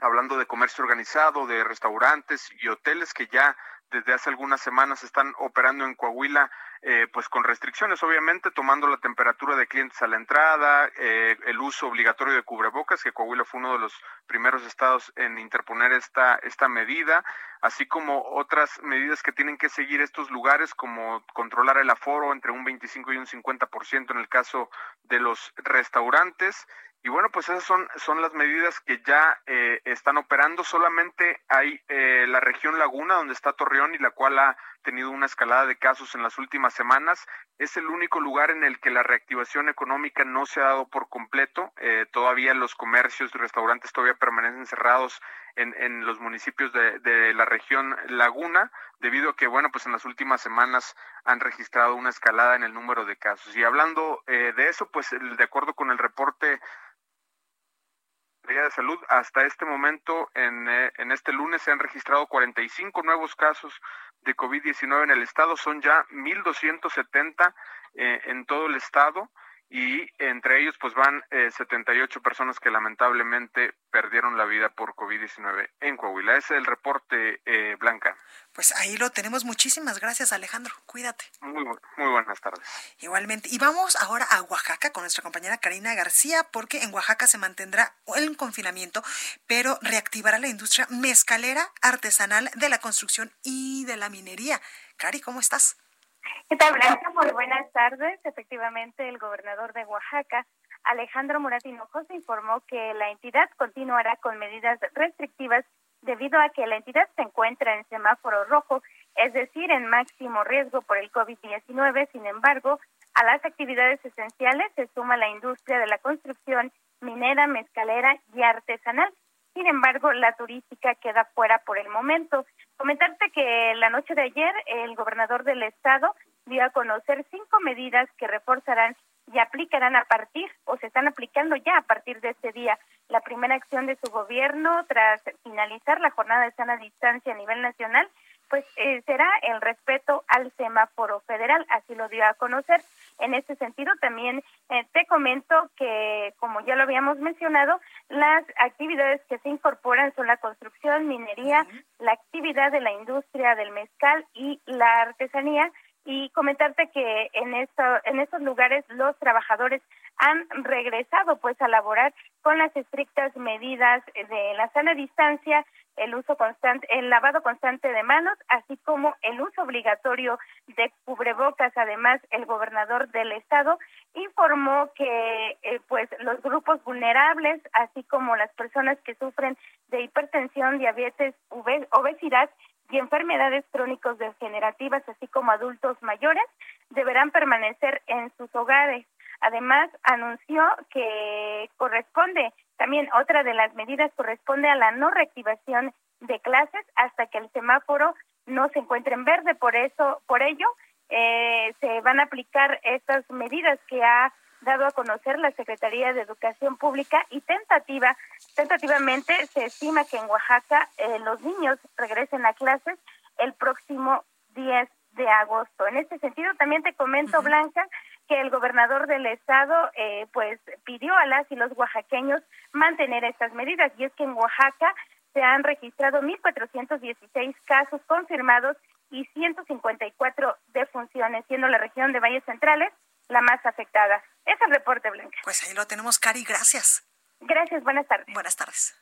Speaker 12: hablando de comercio organizado, de restaurantes y hoteles que ya desde hace algunas semanas están operando en Coahuila, eh, pues con restricciones, obviamente, tomando la temperatura de clientes a la entrada, eh, el uso obligatorio de cubrebocas, que Coahuila fue uno de los primeros estados en interponer esta, esta medida, así como otras medidas que tienen que seguir estos lugares, como controlar el aforo entre un 25 y un 50% en el caso de los restaurantes y bueno, pues esas son, son las medidas que ya eh, están operando. Solamente hay eh, la región Laguna, donde está Torreón y la cual ha tenido una escalada de casos en las últimas semanas. Es el único lugar en el que la reactivación económica no se ha dado por completo. Eh, todavía los comercios y restaurantes todavía permanecen cerrados en, en los municipios de, de, la región Laguna, debido a que, bueno, pues en las últimas semanas han registrado una escalada en el número de casos. Y hablando de eso, pues de acuerdo con el reporte de Salud, hasta este momento, en, eh, en este lunes, se han registrado 45 nuevos casos de COVID-19 en el estado. Son ya 1.270 eh, en todo el estado y entre ellos pues van eh, 78 personas que lamentablemente perdieron la vida por COVID-19 en Coahuila. Ese es el reporte, eh, Blanca.
Speaker 1: Pues ahí lo tenemos. Muchísimas gracias, Alejandro. Cuídate.
Speaker 12: Muy, muy buenas tardes.
Speaker 1: Igualmente. Y vamos ahora a Oaxaca con nuestra compañera Karina García, porque en Oaxaca se mantendrá el confinamiento, pero reactivará la industria mezcalera artesanal de la construcción y de la minería. Cari, ¿cómo estás?
Speaker 13: ¿Qué tal, Blanca? Muy buenas tardes. Efectivamente, el gobernador de Oaxaca, Alejandro Murat Hinojosa, informó que la entidad continuará con medidas restrictivas debido a que la entidad se encuentra en semáforo rojo, es decir, en máximo riesgo por el COVID-19. Sin embargo, a las actividades esenciales se suma la industria de la construcción minera, mezcalera y artesanal. Sin embargo, la turística queda fuera por el momento. Comentarte que la noche de ayer el gobernador del estado dio a conocer cinco medidas que reforzarán y aplicarán a partir, o se están aplicando ya a partir de este día. La primera acción de su gobierno tras finalizar la jornada de sana distancia a nivel nacional, pues eh, será el respeto al semáforo federal, así lo dio a conocer. En este sentido, también eh, te comento que, como ya lo habíamos mencionado, las actividades que se incorporan son la construcción, minería, la actividad de la industria del mezcal y la artesanía, y comentarte que en esto, en estos lugares los trabajadores han regresado pues a laborar con las estrictas medidas de la sana distancia, el uso constante, el lavado constante de manos, así como el uso obligatorio de cubrebocas. Además, el gobernador del estado informó que eh, pues los grupos vulnerables, así como las personas que sufren de hipertensión, diabetes, obesidad y enfermedades crónicos degenerativas, así como adultos mayores, deberán permanecer en sus hogares. Además, anunció que corresponde, también otra de las medidas corresponde a la no reactivación de clases hasta que el semáforo no se encuentre en verde. Por eso, por ello, eh, se van a aplicar estas medidas que ha dado a conocer la Secretaría de Educación Pública y tentativa, tentativamente se estima que en Oaxaca eh, los niños regresen a clases el próximo 10 de agosto. En este sentido, también te comento, Blanca, que el gobernador del estado eh, pues pidió a las y los oaxaqueños mantener estas medidas y es que en Oaxaca se han registrado 1.416 casos confirmados y 154 defunciones, siendo la región de Valles Centrales la más afectada. Es el reporte, Blanca.
Speaker 1: Pues ahí lo tenemos, Cari. Gracias.
Speaker 13: Gracias. Buenas tardes.
Speaker 1: Buenas tardes.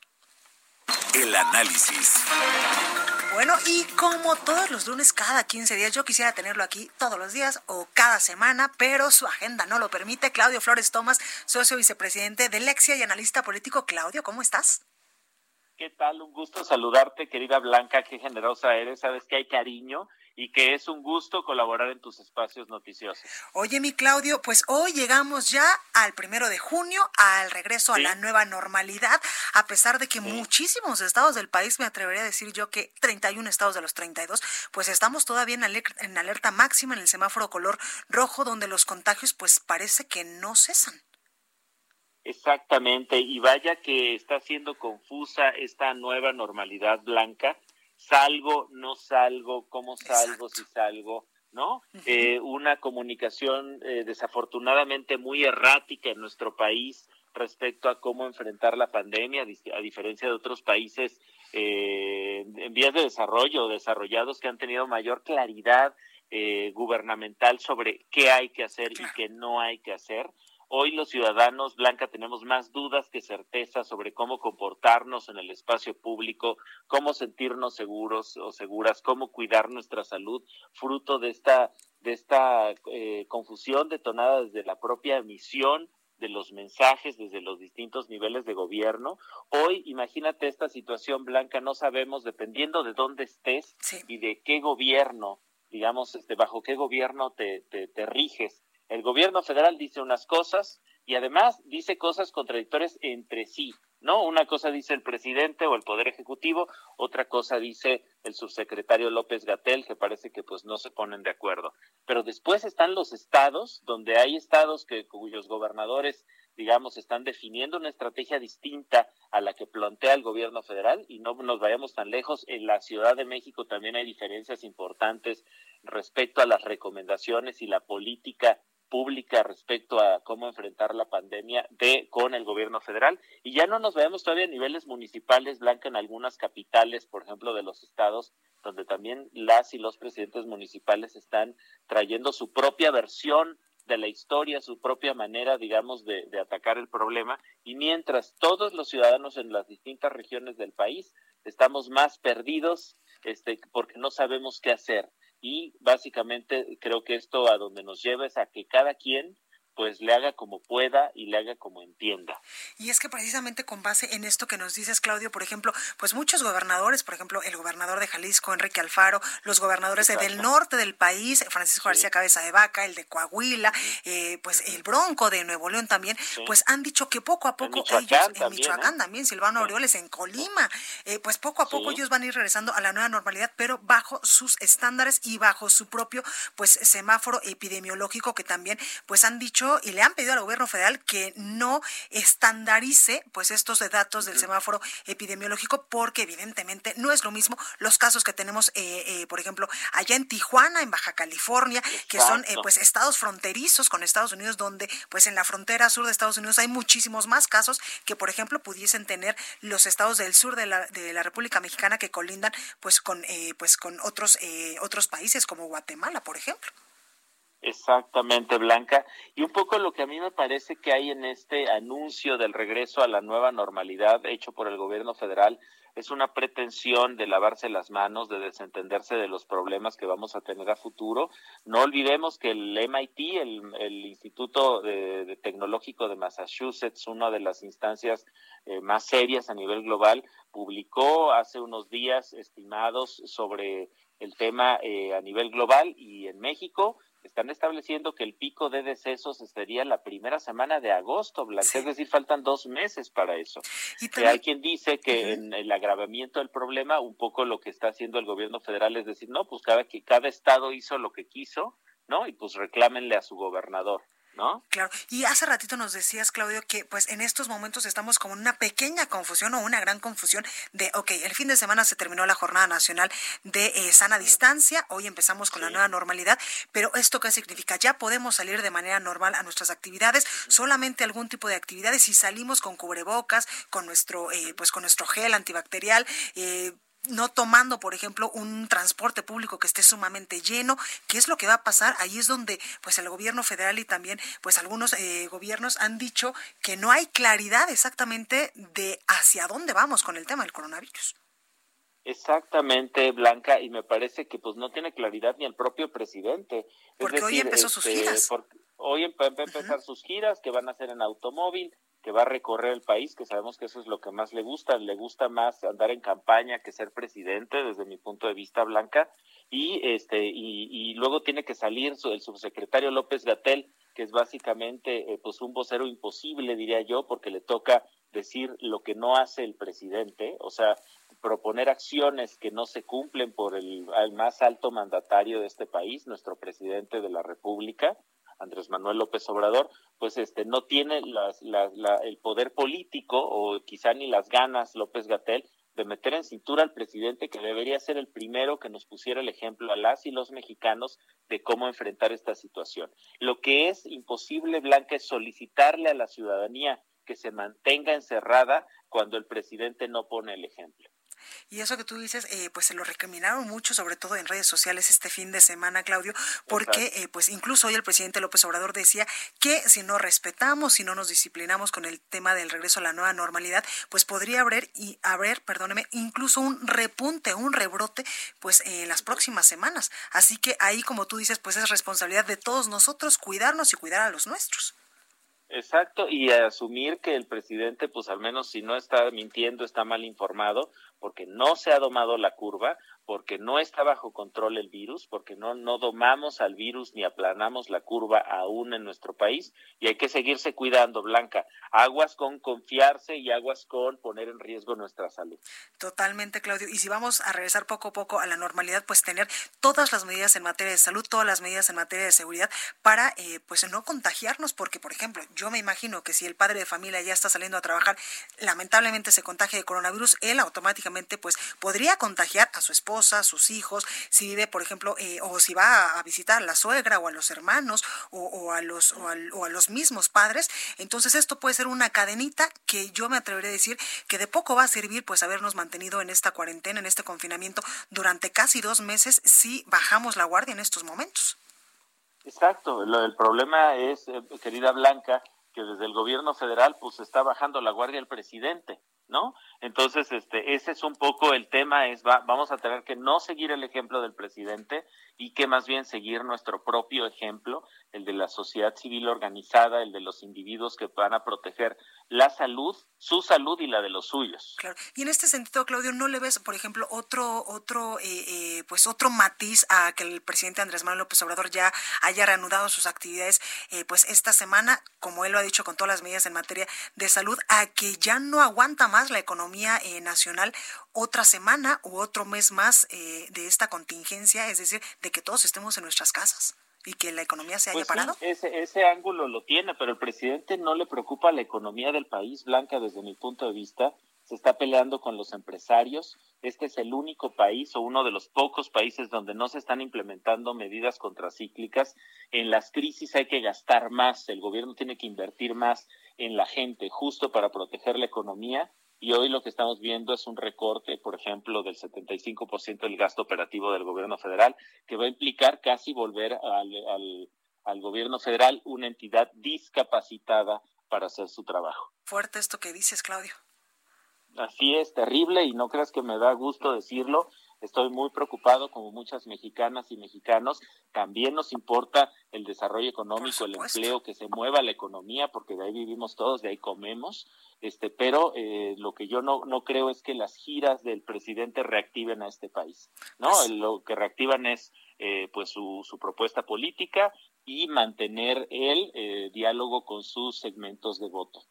Speaker 2: El análisis.
Speaker 1: Bueno, y como todos los lunes, cada 15 días, yo quisiera tenerlo aquí todos los días o cada semana, pero su agenda no lo permite. Claudio Flores Tomás, socio vicepresidente de Lexia y analista político. Claudio, ¿cómo estás?
Speaker 14: ¿Qué tal? Un gusto saludarte, querida Blanca, qué generosa eres, sabes que hay cariño y que es un gusto colaborar en tus espacios noticiosos.
Speaker 1: Oye, mi Claudio, pues hoy llegamos ya al primero de junio, al regreso a la nueva normalidad, a pesar de que muchísimos estados del país, me atrevería a decir yo que 31 estados de los 32, pues estamos todavía en alerta, en alerta máxima en el semáforo color rojo, donde los contagios pues parece que no cesan.
Speaker 14: Exactamente, y vaya que está siendo confusa esta nueva normalidad blanca. Salgo, no salgo, cómo salgo, si salgo, ¿no? eh, una comunicación eh, desafortunadamente muy errática en nuestro país respecto a cómo enfrentar la pandemia, a diferencia de otros países eh, en vías de desarrollo, desarrollados que han tenido mayor claridad eh, gubernamental sobre qué hay que hacer y qué no hay que hacer. Hoy los ciudadanos, Blanca, tenemos más dudas que certezas sobre cómo comportarnos en el espacio público, cómo sentirnos seguros o seguras, cómo cuidar nuestra salud, fruto de esta, de esta eh, confusión detonada desde la propia emisión de los mensajes desde los distintos niveles de gobierno. Hoy, imagínate esta situación, Blanca, no sabemos, dependiendo de dónde estés y de qué gobierno, digamos, este, bajo qué gobierno te, te, te riges, el gobierno federal dice unas cosas y además dice cosas contradictorias entre sí, ¿no? Una cosa dice el presidente o el poder ejecutivo, otra cosa dice el subsecretario López Gatel, que parece que pues no se ponen de acuerdo. Pero después están los estados, donde hay estados que cuyos gobernadores digamos, están definiendo una estrategia distinta a la que plantea el gobierno federal y no nos vayamos tan lejos. En la Ciudad de México también hay diferencias importantes respecto a las recomendaciones y la política pública respecto a cómo enfrentar la pandemia de con el gobierno federal. Y ya no nos vemos todavía a niveles municipales blanca en algunas capitales por ejemplo de los estados donde también las y los presidentes municipales están trayendo su propia versión de la historia, su propia manera, digamos, de, de, atacar el problema, y mientras todos los ciudadanos en las distintas regiones del país estamos más perdidos, este, porque no sabemos qué hacer y básicamente creo que esto a donde nos lleva es a que cada quien pues le haga como pueda y le haga como entienda.
Speaker 1: Y es que precisamente con base en esto que nos dices, Claudio, por ejemplo, pues muchos gobernadores, por ejemplo, el gobernador de Jalisco, Enrique Alfaro, los gobernadores del norte del país, Francisco García Cabeza de Vaca, el de Coahuila, eh, pues el Bronco de Nuevo León también, pues han dicho que poco a poco ellos, en Michoacán ¿eh? también, Silvano Aureoles, en Colima, eh, pues poco a poco ellos van a ir regresando a la nueva normalidad, pero bajo sus estándares y bajo su propio pues semáforo epidemiológico que también pues han dicho y le han pedido al gobierno federal que no estandarice pues estos datos del semáforo epidemiológico porque evidentemente no es lo mismo los casos que tenemos eh, eh, por ejemplo allá en Tijuana en Baja California que son eh, pues estados fronterizos con Estados Unidos donde pues en la frontera sur de Estados Unidos hay muchísimos más casos que por ejemplo pudiesen tener los estados del sur de la, de la República Mexicana que colindan pues con pues con otros otros países como Guatemala por ejemplo
Speaker 14: Exactamente, Blanca. Y un poco lo que a mí me parece que hay en este anuncio del regreso a la nueva normalidad hecho por el gobierno federal es una pretensión de lavarse las manos, de desentenderse de los problemas que vamos a tener a futuro. No olvidemos que el MIT, el, Instituto de, Tecnológico de Massachusetts, una de las instancias eh, más serias a nivel global, publicó hace unos días estimados sobre el tema eh, a nivel global y en México están estableciendo que el pico de decesos sería la primera semana de agosto, Blanca, es decir, faltan dos meses para eso. Y hay quien dice que en el agravamiento del problema, un poco lo que está haciendo el gobierno federal es decir, no, pues cada, que cada estado hizo lo que quiso, ¿no? Y pues reclámenle a su gobernador. ¿No?
Speaker 1: Claro, y hace ratito nos decías, Claudio, que pues en estos momentos estamos como en una pequeña confusión o una gran confusión de, ok, el fin de semana se terminó la jornada nacional de eh, sana distancia, hoy empezamos con la nueva normalidad, pero ¿esto qué significa? Ya podemos salir de manera normal a nuestras actividades, solamente algún tipo de actividades, si salimos con cubrebocas, con nuestro, eh, pues con nuestro gel antibacterial, eh, no tomando, por ejemplo, un transporte público que esté sumamente lleno, ¿qué es lo que va a pasar? Ahí es donde, pues, el gobierno federal y también, pues, algunos eh, gobiernos han dicho que no hay claridad exactamente de hacia dónde vamos con el tema del coronavirus.
Speaker 14: Exactamente, Blanca, y me parece que pues no tiene claridad ni el propio presidente.
Speaker 1: Porque hoy empezó sus este, giras.
Speaker 14: Hoy va a empezar sus giras que van a ser en automóvil, que va a recorrer el país, que sabemos que eso es lo que más le gusta, le gusta más andar en campaña que ser presidente, desde mi punto de vista, Blanca, y este y, y luego tiene que salir el subsecretario López Gatel, que es básicamente eh, pues un vocero imposible, diría yo, porque le toca decir lo que no hace el presidente, o sea, proponer acciones que no se cumplen por el más alto mandatario de este país, nuestro presidente de la República, Andrés Manuel López Obrador, pues este no tiene las, el poder político o quizá ni las ganas López Gatel de meter en cintura al presidente que debería ser el primero que nos pusiera el ejemplo a las y los mexicanos de cómo enfrentar esta situación. Lo que es imposible, Blanca, es solicitarle a la ciudadanía que se mantenga encerrada cuando el presidente no pone el ejemplo.
Speaker 1: Y eso que tú dices, eh, pues se lo recriminaron mucho, sobre todo en redes sociales este fin de semana, Claudio, porque eh, pues incluso hoy el presidente López Obrador decía que si no respetamos, si no nos disciplinamos con el tema del regreso a la nueva normalidad, pues podría haber y haber, perdóneme, incluso un repunte, un rebrote, pues en las próximas semanas. Así que ahí, como tú dices, pues es responsabilidad de todos nosotros cuidarnos y cuidar a los nuestros.
Speaker 14: Exacto, y asumir que el presidente, pues al menos si no está mintiendo, está mal informado, porque no se ha domado la curva, porque no está bajo control el virus, porque no, no domamos al virus ni aplanamos la curva aún en nuestro país y hay que seguirse cuidando, Blanca. Aguas con confiarse y aguas con poner en riesgo nuestra salud.
Speaker 1: Totalmente, Claudio. Y si vamos a regresar poco a poco a la normalidad, pues tener todas las medidas en materia de salud, todas las medidas en materia de seguridad para eh, pues no contagiarnos, porque por ejemplo, yo me imagino que si el padre de familia ya está saliendo a trabajar, lamentablemente se contagia de coronavirus, él automáticamente pues podría contagiar a su sus hijos, si vive, por ejemplo, eh, o si va a visitar a la suegra o a los hermanos o, a los, o, a, los mismos padres. Entonces esto puede ser una cadenita que yo me atreveré a decir que de poco va a servir pues habernos mantenido en esta cuarentena, en este confinamiento durante casi dos meses si bajamos la guardia en estos momentos.
Speaker 14: Exacto, el problema es, eh, querida Blanca, que desde el gobierno federal pues está bajando la guardia el presidente. ¿No? Entonces, este, ese es un poco el tema, es va, vamos a tener que no seguir el ejemplo del presidente y que más bien seguir nuestro propio ejemplo, el de la sociedad civil organizada, el de los individuos que van a proteger la salud, su salud y la de los suyos.
Speaker 1: Claro. Y en este sentido, Claudio, ¿no le ves, por ejemplo, otro, otro, eh, eh, pues otro matiz a que el presidente Andrés Manuel López Obrador ya haya reanudado sus actividades, eh, pues esta semana, como él lo ha dicho con todas las medidas en materia de salud, a que ya no aguanta más la economía nacional otra semana u otro mes más de esta contingencia, es decir, de que todos estemos en nuestras casas y que la economía se haya
Speaker 14: pues
Speaker 1: parado?
Speaker 14: ese, ese ángulo lo tiene, pero el presidente no le preocupa la economía del país, Blanca, desde mi punto de vista. Se está peleando con los empresarios. Este es el único país o uno de los pocos países donde no se están implementando medidas contracíclicas. En las crisis hay que gastar más, el gobierno tiene que invertir más en la gente justo para proteger la economía y hoy lo que estamos viendo es un recorte, por ejemplo, del 75% del gasto operativo del gobierno federal, que va a implicar casi volver al, al, gobierno federal una entidad discapacitada para hacer su trabajo.
Speaker 1: Fuerte esto que dices, Claudio.
Speaker 14: Así es, terrible, y no creas que me da gusto decirlo, Estoy muy preocupado, como muchas mexicanas y mexicanos. También nos importa el desarrollo económico, el empleo, que se mueva la economía, porque de ahí vivimos todos, de ahí comemos. Este, pero eh, lo que yo no, no creo es que las giras del presidente reactiven a este país. No, pues lo que reactivan es eh, pues su, su propuesta política y mantener el eh, diálogo con sus segmentos de voto.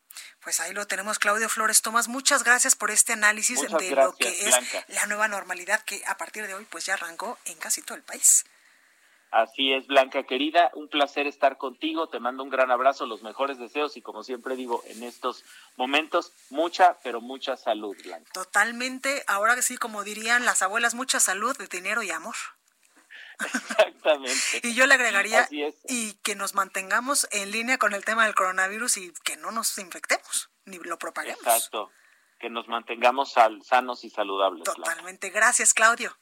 Speaker 1: Pues ahí lo tenemos, Claudio Flores Tomás. Muchas gracias por este análisis de lo que es la nueva normalidad que a partir de hoy pues ya arrancó en casi todo el país.
Speaker 14: Así es, Blanca querida, un placer estar contigo, te mando un gran abrazo, los mejores deseos y como siempre digo, en estos momentos, mucha, pero mucha salud, Blanca.
Speaker 1: Totalmente, ahora sí, como dirían las abuelas, mucha salud, dinero y amor.
Speaker 14: Exactamente.
Speaker 1: y yo le agregaría y que nos mantengamos en línea con el tema del coronavirus y que no nos infectemos ni lo propaguemos.
Speaker 14: Exacto. Que nos mantengamos sanos y saludables.
Speaker 1: Totalmente. Gracias, Claudio.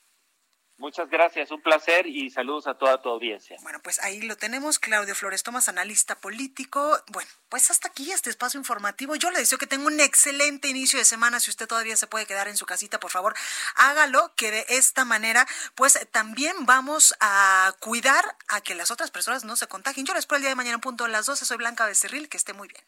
Speaker 14: Muchas gracias, un placer y saludos a toda tu audiencia.
Speaker 1: Bueno, pues ahí lo tenemos, Claudio Flores Tomás, analista político. Bueno, pues hasta aquí este espacio informativo. Yo le deseo que tenga un excelente inicio de semana. Si usted todavía se puede quedar en su casita, por favor, hágalo, que de esta manera, pues también vamos a cuidar a que las otras personas no se contagien. Yo les espero el día de mañana punto a las 12. Soy Blanca Becerril, que esté muy bien.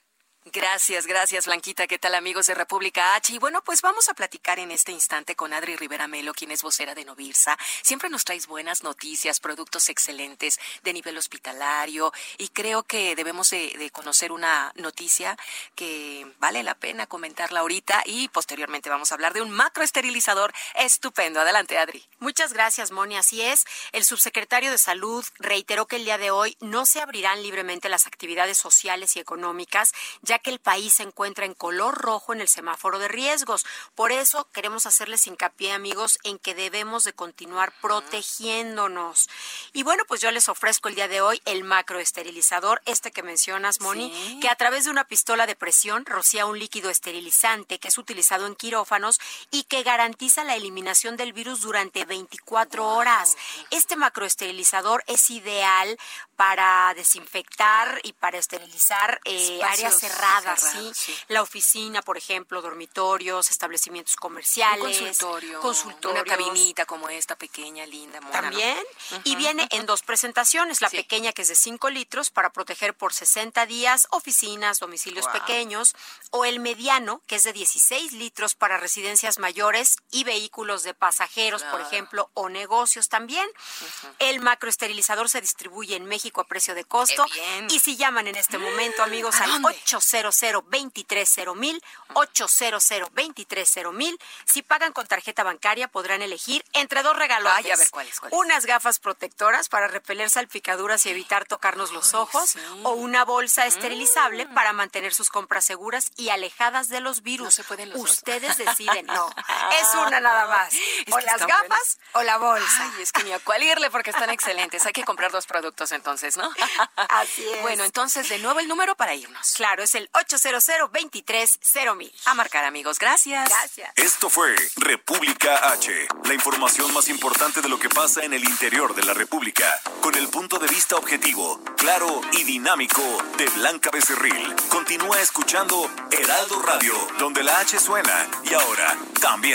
Speaker 15: Gracias, gracias Blanquita. ¿Qué tal amigos de República H? Y bueno, pues vamos a platicar en este instante con Adri Rivera Melo, quien es vocera de Novirsa. Siempre nos traes buenas noticias, productos excelentes de nivel hospitalario y creo que debemos de, conocer una noticia que vale la pena comentarla ahorita y posteriormente vamos a hablar de un macroesterilizador estupendo. Adelante, Adri.
Speaker 16: Muchas gracias, Moni. Así es. El subsecretario de Salud reiteró que el día de hoy no se abrirán libremente las actividades sociales y económicas, ya ya que el país se encuentra en color rojo en el semáforo de riesgos. Por eso queremos hacerles hincapié, amigos, en que debemos de continuar protegiéndonos. Y bueno, pues yo les ofrezco el día de hoy el macroesterilizador, este que mencionas, Moni, que a través de una pistola de presión rocía un líquido esterilizante que es utilizado en quirófanos y que garantiza la eliminación del virus durante 24 horas. Este macroesterilizador es ideal para desinfectar y para esterilizar eh, áreas cerradas, ¿sí? La oficina, por ejemplo, dormitorios, establecimientos comerciales,
Speaker 15: consultorio,
Speaker 16: consultorios.
Speaker 15: una cabinita como esta pequeña, linda, mona,
Speaker 16: También.
Speaker 15: ¿no?
Speaker 16: Y viene en dos presentaciones, la
Speaker 15: Sí.
Speaker 16: pequeña que es de 5 litros para proteger por 60 días oficinas, domicilios pequeños, o el mediano que es de 16 litros para residencias mayores y vehículos de pasajeros, por ejemplo, o negocios también. El macroesterilizador se distribuye en México a precio de costo. Y si llaman en este momento, amigos,
Speaker 15: ¿A
Speaker 16: al
Speaker 15: dónde?
Speaker 16: 800 230 mil, 800 230 mil, si pagan con tarjeta bancaria podrán elegir entre dos regalos.
Speaker 15: Ay, a ver, ¿cuáles, cuáles?
Speaker 16: Unas gafas protectoras para repeler salpicaduras y evitar tocarnos los ojos, o una bolsa esterilizable para mantener sus compras seguras y alejadas de los virus.
Speaker 15: Mm. No se pueden los dos.
Speaker 16: Ustedes deciden, no. Es una nada más.
Speaker 15: Es
Speaker 16: o las gafas
Speaker 15: buenas.
Speaker 16: o la bolsa.
Speaker 15: Ay, es que ni a cuál irle porque están excelentes. Hay que comprar dos productos entonces, ¿no?
Speaker 16: Así es.
Speaker 15: Bueno, entonces de nuevo el número para irnos.
Speaker 16: Claro, es el 800 23 mil.
Speaker 15: A marcar, amigos. Gracias.
Speaker 16: Gracias.
Speaker 2: Esto fue República H, la información más importante de lo que pasa en el interior de la República, con el punto de vista objetivo, claro y dinámico de Blanca Becerril. Continúa escuchando Heraldo Radio, donde la H suena y ahora también